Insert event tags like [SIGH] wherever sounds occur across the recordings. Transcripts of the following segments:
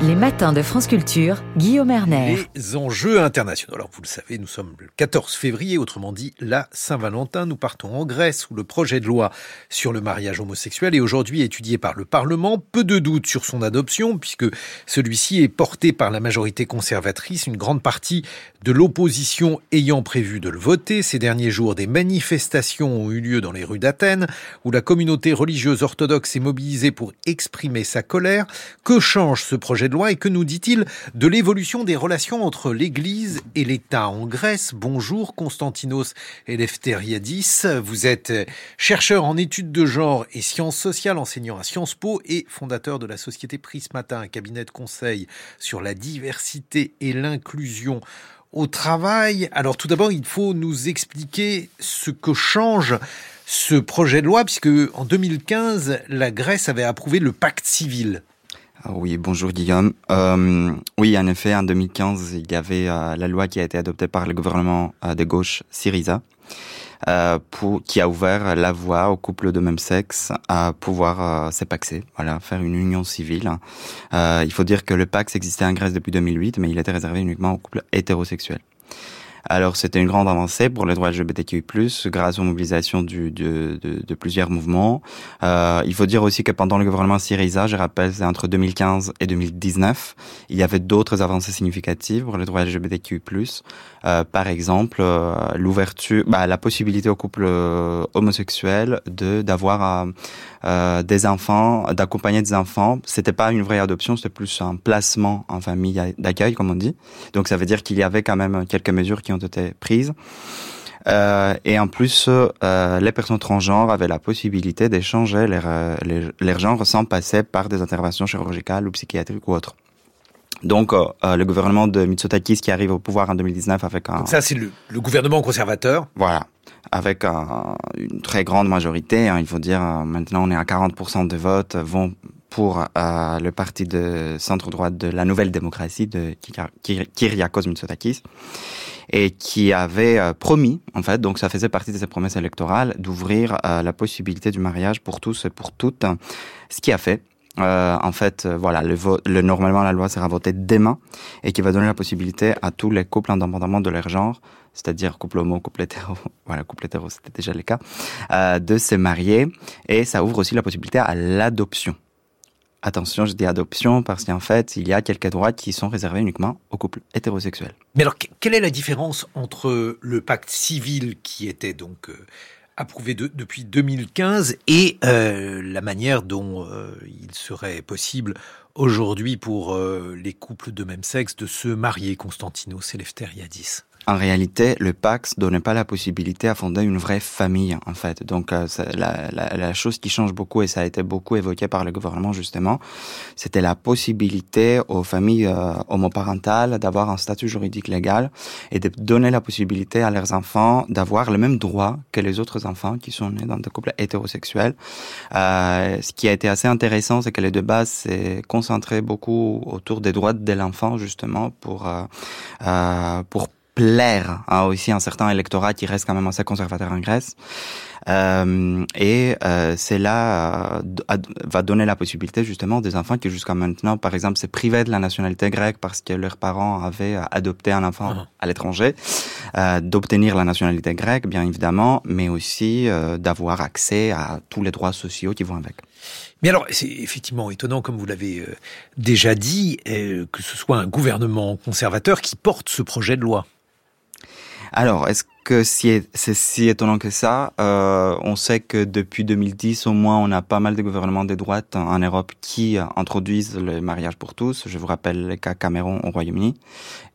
Les matins de France Culture, Guillaume Erner. Les enjeux internationaux. Alors vous le savez, nous sommes le 14 février, autrement dit la Saint-Valentin. Nous partons en Grèce où le projet de loi sur le mariage homosexuel est aujourd'hui étudié par le Parlement. Peu de doutes sur son adoption puisque celui-ci est porté par la majorité conservatrice, une grande partie de l'opposition ayant prévu de le voter. Ces derniers jours, des manifestations ont eu lieu dans les rues d'Athènes où la communauté religieuse orthodoxe est mobilisée pour exprimer sa colère. Que change ce projet de loi et que nous dit-il de l'évolution des relations entre l'Église et l'État en Grèce? Bonjour Constantinos Eleftheriadis, vous êtes chercheur en études de genre et sciences sociales, enseignant à Sciences Po et fondateur de la société Prismata, un cabinet de conseil sur la diversité et l'inclusion au travail. Alors tout d'abord, il faut nous expliquer ce que change ce projet de loi, puisque en 2015, la Grèce avait approuvé le pacte civil. Ah oui, bonjour Guillaume. Euh, oui, en effet, en 2015, il y avait euh, la loi qui a été adoptée par le gouvernement euh, de gauche Syriza, euh, qui a ouvert la voie aux couples de même sexe à pouvoir s'épaxer, voilà, faire une union civile. il faut dire que le Pax existait en Grèce depuis 2008, mais il était réservé uniquement aux couples hétérosexuels. Alors c'était une grande avancée pour les droits LGBTQI+, grâce aux mobilisations du, de, de, de, plusieurs mouvements. Euh, il faut dire aussi que pendant le gouvernement Syriza, je rappelle, c'est entre 2015 et 2019, il y avait d'autres avancées significatives pour les droits LGBTQI+. Euh, par exemple, euh, l'ouverture, bah, la possibilité aux couples euh, homosexuels de d'avoir euh, des enfants, d'accompagner des enfants. C'était pas une vraie adoption, c'était plus un placement en famille d'accueil, comme on dit. Donc ça veut dire qu'il y avait quand même quelques mesures ont été prises. Euh, et en plus, euh, les personnes transgenres avaient la possibilité d'échanger leur, leur, leur, genre sans passer par des interventions chirurgicales ou psychiatriques ou autres. Donc, euh, le gouvernement de Mitsotakis qui arrive au pouvoir en 2019 avec un... Donc ça, c'est le, le, gouvernement conservateur Voilà avec un, une très grande majorité. Hein, il faut dire, maintenant on est à 40% de votes vont pour euh, le parti de centre-droite de la Nouvelle Démocratie de Kyriakos Mitsotakis et qui avait euh, promis, en fait, donc ça faisait partie de ses promesses électorales, d'ouvrir euh, la possibilité du mariage pour tous et pour toutes, ce qui a fait. En fait, voilà, le, le, normalement la loi sera votée demain et qui va donner la possibilité à tous les couples, indépendamment de leur genre, c'est-à-dire couple homo, couple hétéro, [LAUGHS] voilà, couple hétéro, c'était déjà le cas, de se marier. Et ça ouvre aussi la possibilité à l'adoption. Attention, je dis adoption parce qu'en fait, il y a quelques droits qui sont réservés uniquement aux couples hétérosexuels. Mais alors, quelle est la différence entre le pacte civil qui était donc euh, approuvé de, depuis 2015 et euh, la manière dont euh, il serait possible aujourd'hui pour les couples de même sexe de se marier, Constantinos Eleftheriadis en réalité, le Pax donnait pas la possibilité à fonder une vraie famille, en fait. Donc, euh, la, chose qui change beaucoup, et ça a été beaucoup évoqué par le gouvernement, justement, c'était la possibilité aux familles euh, homoparentales d'avoir un statut juridique légal et de donner la possibilité à leurs enfants d'avoir le même droit que les autres enfants qui sont nés dans des couples hétérosexuels. Euh, ce qui a été assez intéressant, c'est que les débats s'est concentré beaucoup autour des droits de l'enfant, justement, pour, euh pour plaire à aussi un certain électorat qui reste quand même assez conservateur en Grèce. Euh, et euh, cela euh, va donner la possibilité justement des enfants qui jusqu'à maintenant, par exemple, se privaient de la nationalité grecque parce que leurs parents avaient adopté un enfant -huh. à l'étranger, euh, d'obtenir la nationalité grecque, bien évidemment, mais aussi euh, d'avoir accès à tous les droits sociaux qui vont avec. Mais alors, c'est effectivement étonnant, comme vous l'avez euh, déjà dit, euh, que ce soit un gouvernement conservateur qui porte ce projet de loi. Alors, est-ce que c'est si étonnant que ça euh, On sait que depuis 2010, au moins, on a pas mal de gouvernements de droite en Europe qui introduisent le mariage pour tous. Je vous rappelle le cas Cameroun au Royaume-Uni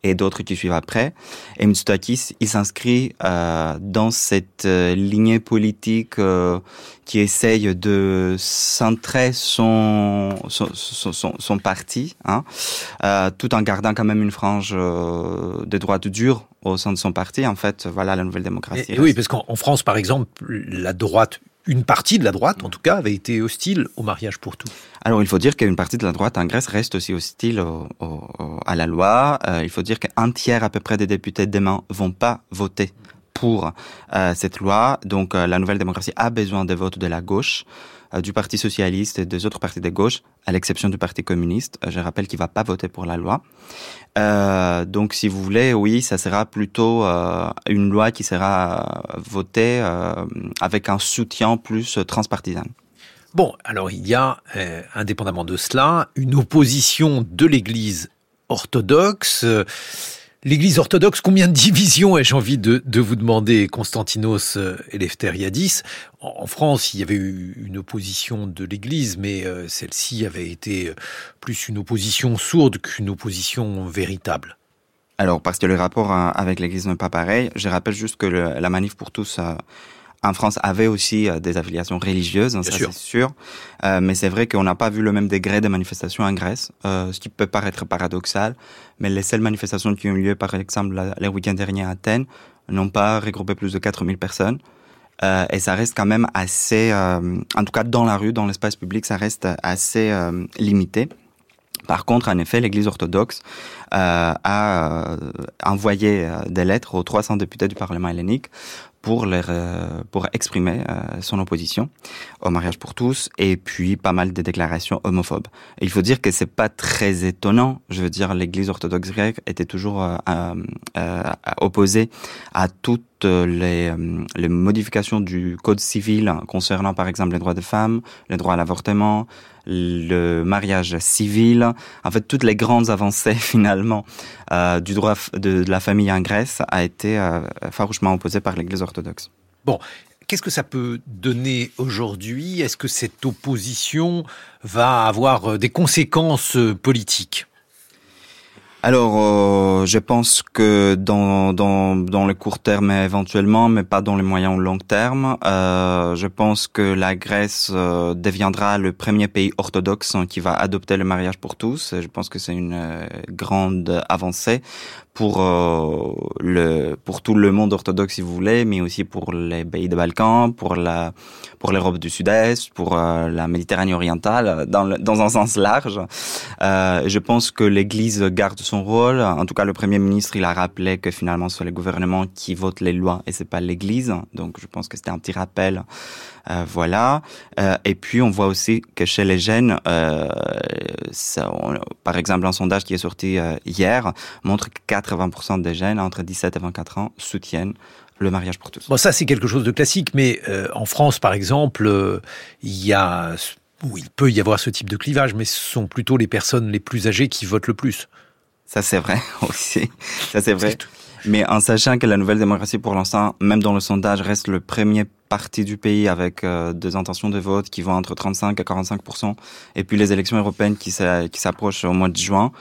et d'autres qui suivent après. Et Mitsotakis, il s'inscrit euh, dans cette euh, lignée politique euh, qui essaye de centrer son son, son, son parti, hein, euh, tout en gardant quand même une frange euh, de droite dure au sein de son parti. En fait, voilà la nouvelle démocratie. Et, et oui, parce qu'en France, par exemple, la droite une partie de la droite, en tout cas, avait été hostile au mariage pour tous. Alors, il faut dire qu'une partie de la droite en Grèce reste aussi hostile au, au, à la loi. Euh, il faut dire qu'un tiers à peu près des députés demain vont pas voter pour euh, cette loi. Donc, euh, la nouvelle démocratie a besoin des votes de la gauche. Du Parti socialiste et des autres partis de gauche, à l'exception du Parti communiste. Je rappelle qu'il va pas voter pour la loi. donc, si vous voulez, oui, ça sera plutôt une loi qui sera votée avec un soutien plus transpartisan. Bon, alors il y a, indépendamment de cela, une opposition de l'Église orthodoxe. L'Église orthodoxe, combien de divisions ai-je envie de, vous demander, Constantinos Eleftheriadis En France, il y avait eu une opposition de l'Église, mais euh, celle-ci avait été euh, plus une opposition sourde qu'une opposition véritable. Alors, parce que le rapport euh, avec l'Église n'est pas pareil, je rappelle juste que la manif pour tous en France avait aussi euh, des affiliations religieuses, hein, ça c'est sûr. Euh, mais c'est vrai qu'on n'a pas vu le même degré de manifestations en Grèce, euh, ce qui peut paraître paradoxal. Mais les seules manifestations qui ont eu lieu, par exemple, les week-ends derniers à Athènes, n'ont pas regroupé plus de 4000 personnes. Euh, et ça reste quand même assez, en tout cas dans la rue, dans l'espace public, ça reste assez limité. Par contre, en effet, l'Église orthodoxe euh, a envoyé des lettres aux 300 députés du Parlement hellénique pour, leur, euh, pour exprimer euh, son opposition au mariage pour tous et puis pas mal de déclarations homophobes. il faut dire que c'est pas très étonnant. Je veux dire, l'Église orthodoxe grecque était toujours euh, opposée à toutes les, les, modifications du code civil concernant par exemple les droits des femmes, les droits à l'avortement, le mariage civil, en fait toutes les grandes avancées [LAUGHS] finalement euh, du droit de, de, la famille en Grèce a été euh, farouchement opposée par l'Église orthodoxe. Bon, Qu'est-ce que ça peut donner aujourd'hui? Est-ce que cette opposition va avoir euh, des conséquences politiques? Alors, euh, je pense que dans, dans, dans le court terme éventuellement, mais pas dans le moyen ou long terme, euh, je pense que la Grèce euh, deviendra le premier pays orthodoxe qui va adopter le mariage pour tous. Je pense que c'est une euh, grande avancée pour euh, le pour tout le monde orthodoxe si vous voulez, mais aussi pour les pays des Balkans, pour la pour l'Europe du Sud-Est, pour euh, la Méditerranée orientale, dans le, dans un sens large. Euh, je pense que l'Église garde son rôle. En tout cas, le Premier ministre il a rappelé que finalement c'est le gouvernement qui vote les lois et c'est pas l'Église. Donc je pense que c'était un petit rappel euh, voilà. Et puis on voit aussi que chez les jeunes, ça, par exemple, un sondage qui est sorti hier montre 80% des jeunes entre 17 et 24 ans soutiennent le mariage pour tous. Bon, ça c'est quelque chose de classique, mais en France, par exemple, il y a où il peut y avoir ce type de clivage, mais ce sont plutôt les personnes les plus âgées qui votent le plus. Ça c'est vrai [LAUGHS] aussi. Ça c'est vrai. Mais en sachant que la nouvelle démocratie, pour l'instant, même dans le sondage, reste le premier parti du pays avec euh, des intentions de vote qui vont entre 35 et 45% et puis les élections européennes qui s'approchent au mois de juin,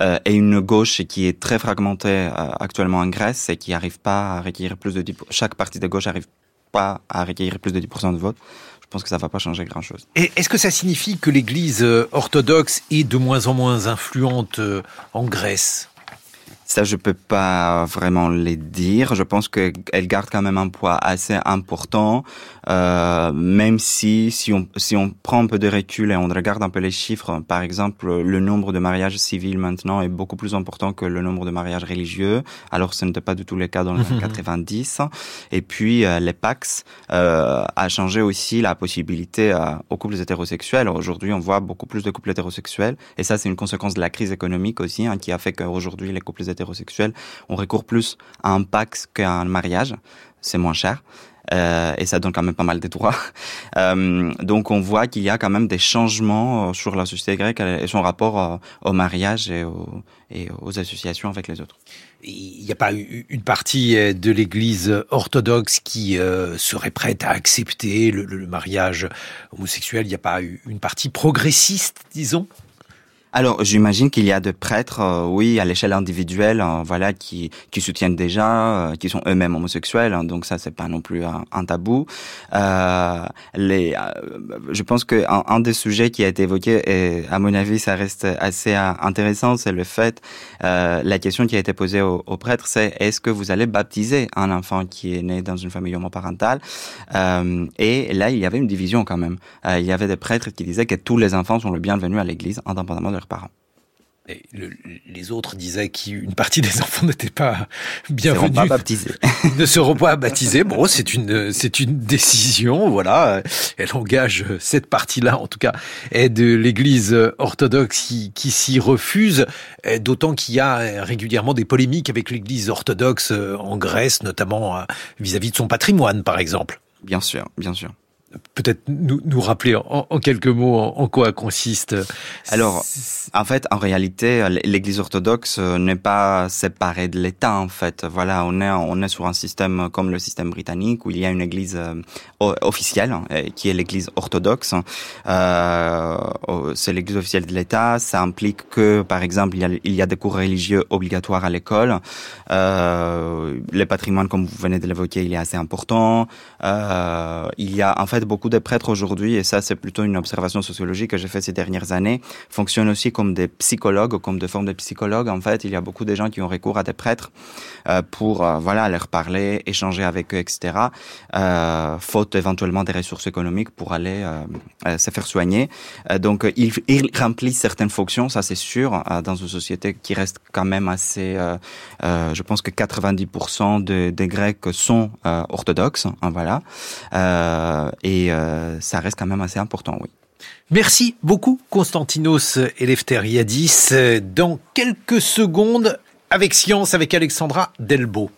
euh, et une gauche qui est très fragmentée euh, actuellement en Grèce et qui n'arrive pas à recueillir plus de 10 chaque parti de gauche n'arrive pas à recueillir plus de 10% de vote. Je pense que ça va pas changer grand-chose. Est-ce que ça signifie que l'Église orthodoxe est de moins en moins influente en Grèce? Ça, je peux pas vraiment les dire. Je pense qu'elle garde quand même un poids assez important, euh, même si si on si on prend un peu de recul et on regarde un peu les chiffres, par exemple, le nombre de mariages civils maintenant est beaucoup plus important que le nombre de mariages religieux. Alors, ce n'était pas du tout le cas dans les années 90. Et puis, euh, les Pax euh, a changé aussi la possibilité euh, aux couples hétérosexuels. Aujourd'hui, on voit beaucoup plus de couples hétérosexuels, et ça, c'est une conséquence de la crise économique aussi, hein, qui a fait qu'aujourd'hui, les couples hétérosexuels hétérosexuels, on recourt plus à un Pax qu'à un mariage. C'est moins cher. Euh, et ça donne quand même pas mal de droits. [LAUGHS] Euh, donc on voit qu'il y a quand même des changements euh, sur la société grecque et son rapport au mariage et, aux associations avec les autres. Il n'y a pas une partie de l'Église orthodoxe qui serait prête à accepter le mariage homosexuel? Il n'y a pas une partie progressiste, disons? Alors, j'imagine qu'il y a des prêtres, euh, oui, à l'échelle individuelle, euh, voilà, qui qui soutiennent déjà, euh, qui sont eux-mêmes homosexuels. Hein, donc ça, c'est pas non plus un, tabou. les, je pense que un, des sujets qui a été évoqué, et à mon avis, ça reste assez intéressant, c'est le fait, la question qui a été posée aux, prêtres, c'est est-ce que vous allez baptiser un enfant qui est né dans une famille homoparentale? Et là, il y avait une division quand même. il y avait des prêtres qui disaient que tous les enfants sont le bienvenu à l'Église, indépendamment de leurs parents. les autres disaient qu'une partie des enfants n'étaient pas bienvenus. Ne seront pas baptisés. [LAUGHS] ne seront pas baptisés. Bon, c'est une, c'est une décision, voilà. Elle engage cette partie-là, en tout cas, de l'Église orthodoxe qui, qui s'y refuse. D'autant qu'il y a régulièrement des polémiques avec l'Église orthodoxe en Grèce, notamment vis-à-vis -vis de son patrimoine, par exemple. Bien sûr, bien sûr peut-être nous, nous rappeler en, quelques mots en, quoi consiste Alors, en fait, en réalité, l'Église orthodoxe euh, n'est pas séparée de l'État. En fait, voilà, on est on est sur un système comme le système britannique où il y a une Église euh, officielle euh, qui est l'Église orthodoxe. Euh, c'est l'Église officielle de l'État. Ça implique que, par exemple, il y a, il y a des cours religieux obligatoires à l'école. Euh, le patrimoine, comme vous venez de l'évoquer, il est assez important. Euh, il y a en fait beaucoup de prêtres aujourd'hui, et ça c'est plutôt une observation sociologique que j'ai fait ces dernières années, fonctionnent aussi comme des psychologues, comme des formes de psychologues. En fait, il y a beaucoup de gens qui ont recours à des prêtres euh, pour euh, voilà leur parler, échanger avec eux, etc. Euh, faute éventuellement des ressources économiques pour aller se faire soigner. donc ils, remplissent certaines fonctions, ça c'est sûr, dans une société qui reste quand même assez. je pense que 90% des Grecs sont orthodoxes, hein, voilà. Ça reste quand même assez important, oui. Merci beaucoup Constantinos Eleftheriadis. Dans quelques secondes, avec Science, avec Alexandra Delbo.